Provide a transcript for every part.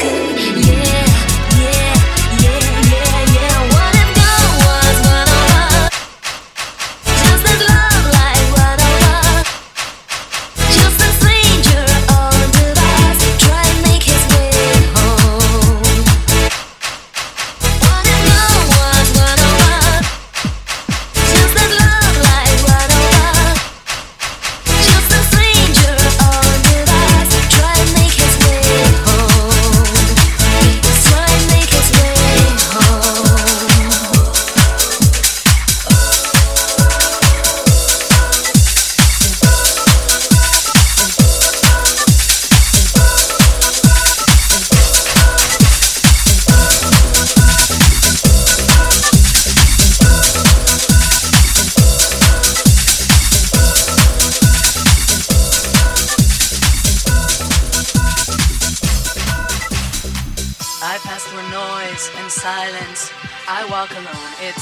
skin.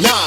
Nah.